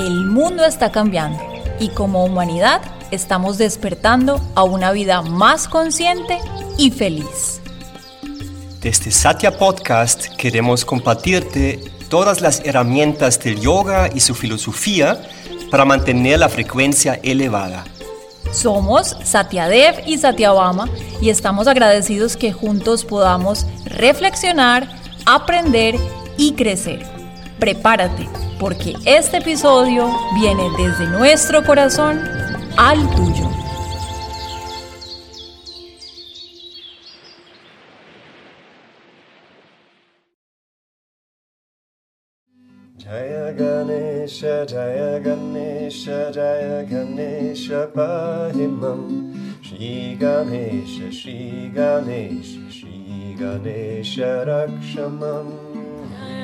El mundo está cambiando y como humanidad estamos despertando a una vida más consciente y feliz. Desde Satya Podcast queremos compartirte todas las herramientas del yoga y su filosofía para mantener la frecuencia elevada. Somos Satyadev y Satyabama y estamos agradecidos que juntos podamos reflexionar, aprender y crecer. Prepárate, porque este episodio viene desde nuestro corazón al tuyo. Jaya Ganesha, Jaya Ganesha, Shri Ganesha Rakshamam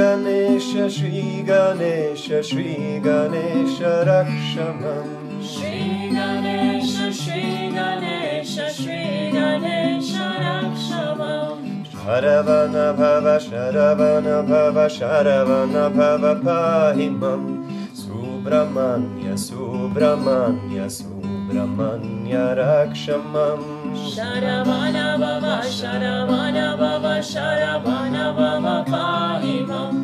Ganesha, Shri Ganesha, Shri Ganesha Rakshamam Shri Ganesha, Shri Ganesha, Shri Ganesha Rakshamam Sharavana Bhava, Sharavana Bhava, Sharavana Bhava Pahimam. Subramanya, Subramanya, Subramanya ब्रह्मण्यरक्षमम् शरवणभव शरवणभव शरवणभव पाहि मम्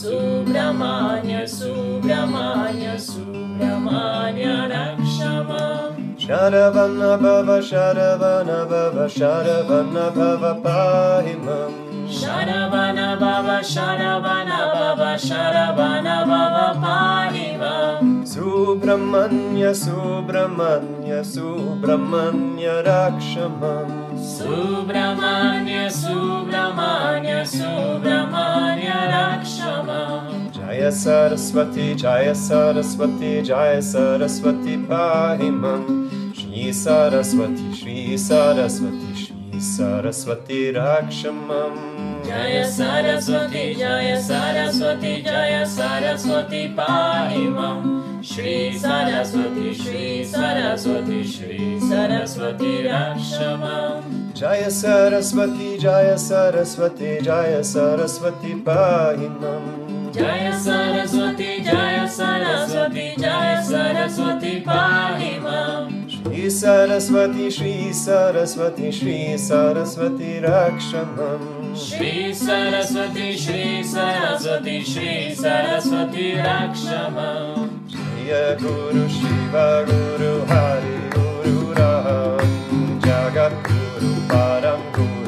सुब्रह्मण्य सुब्रह्मण्य सुब्रह्मण्य रक्षमम् शरवण भव शरवण भव शरवण भव पाहि मम् शरवण भव शरवण भव शरवण भव पाहि Subramanya, Subramanya, Subramanya Rakshamam Subramanya, Subramanya, Subramanya Rakshamam Jaya Saraswati, Jaya Saraswati, Jaya Saraswati Pahimam Shri Saraswati, Shri Saraswati, Shri Saraswati Jaya Saraswati, Jaya Saraswati, Jaya Saraswati Pahimam Shri Saraswati, Shri Saraswati, Shri Saraswati Rakshamam Jaya Saraswati, Jaya Saraswati, Jaya Saraswati Pahimam Jaya Saraswati, Jaya Saraswati, Jaya Saraswati Pahimam Shri Saraswati, Shri Saraswati, Shri Saraswati Rakshamam Shri Saraswati, Shri Saraswati, Shri Saraswati Rakshamam Jaya Guru Shiva Guru Hari Guru Ram. Jagat Guru Param Guru Sat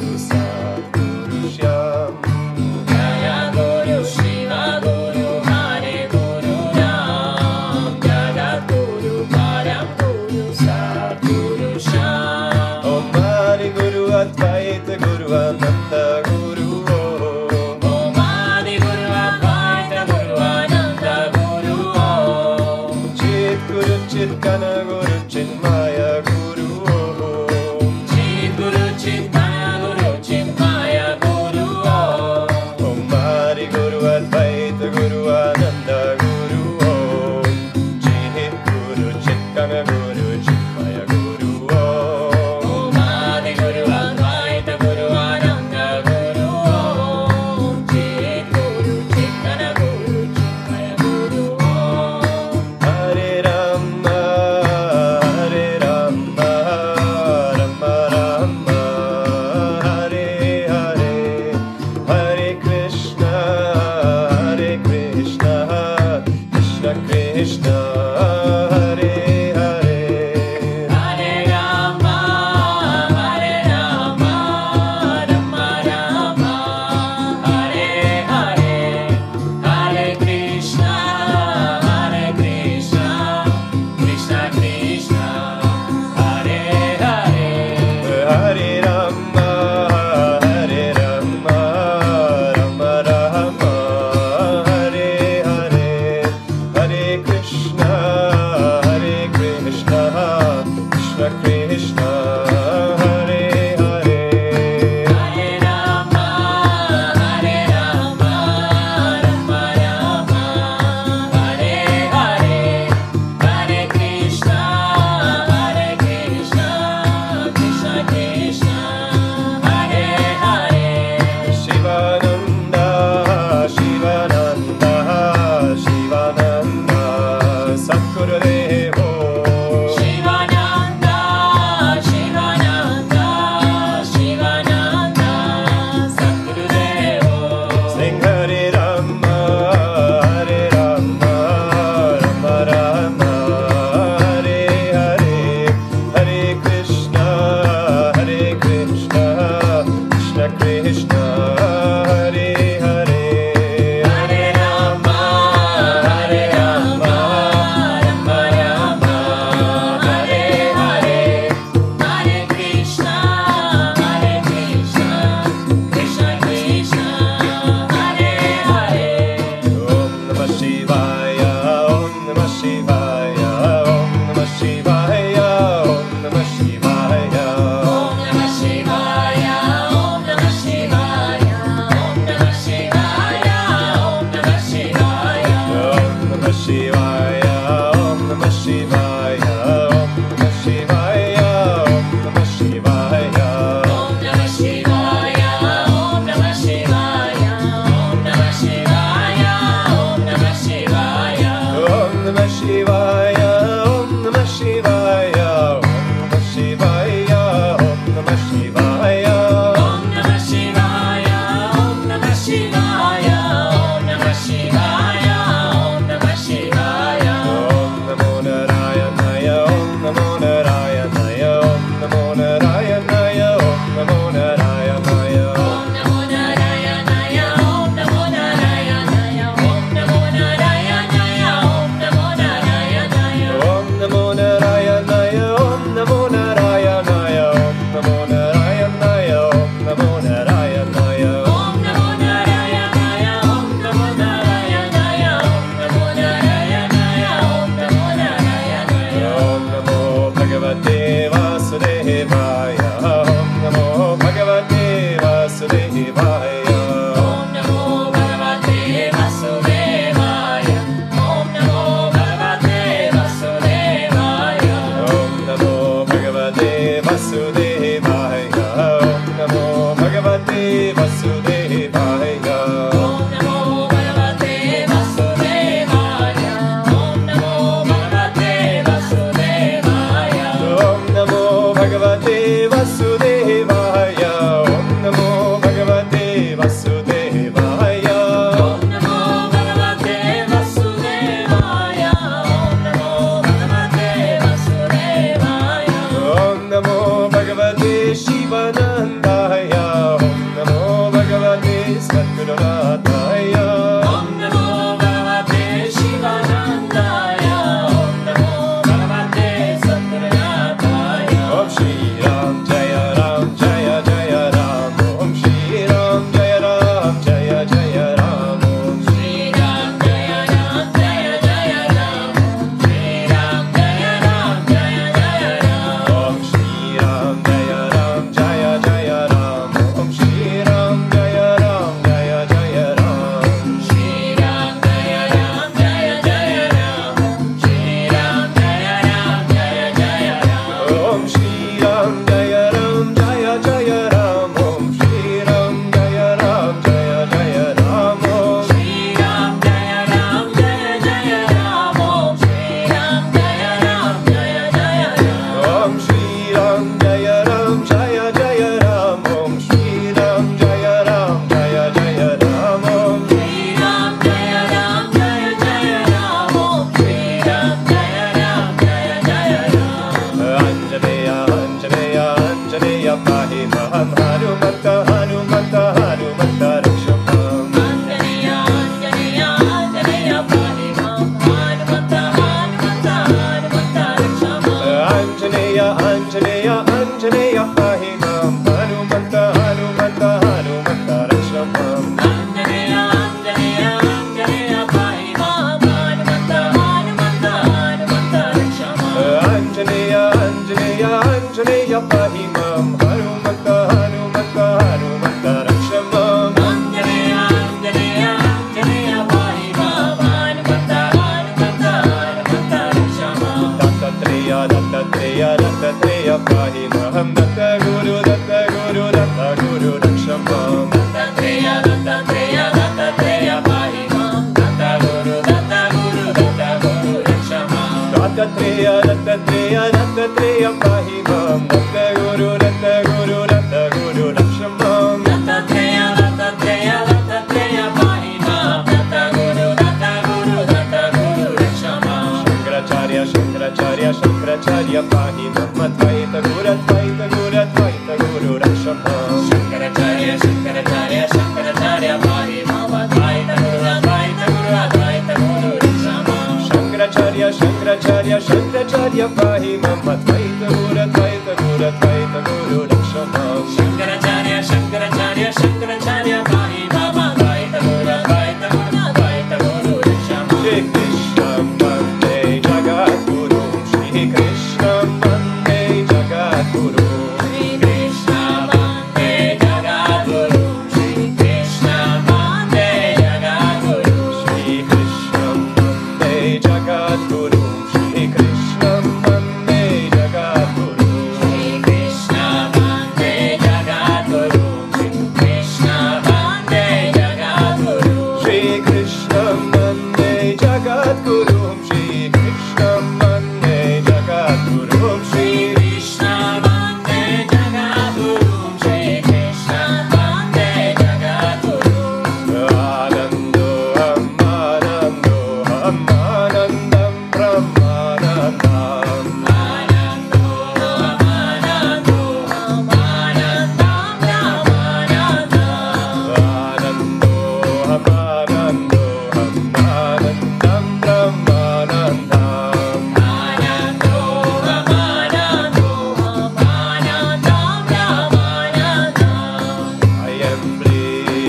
ya shankaracharya pahi my thai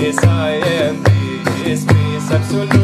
peace, I am peace, peace absolute.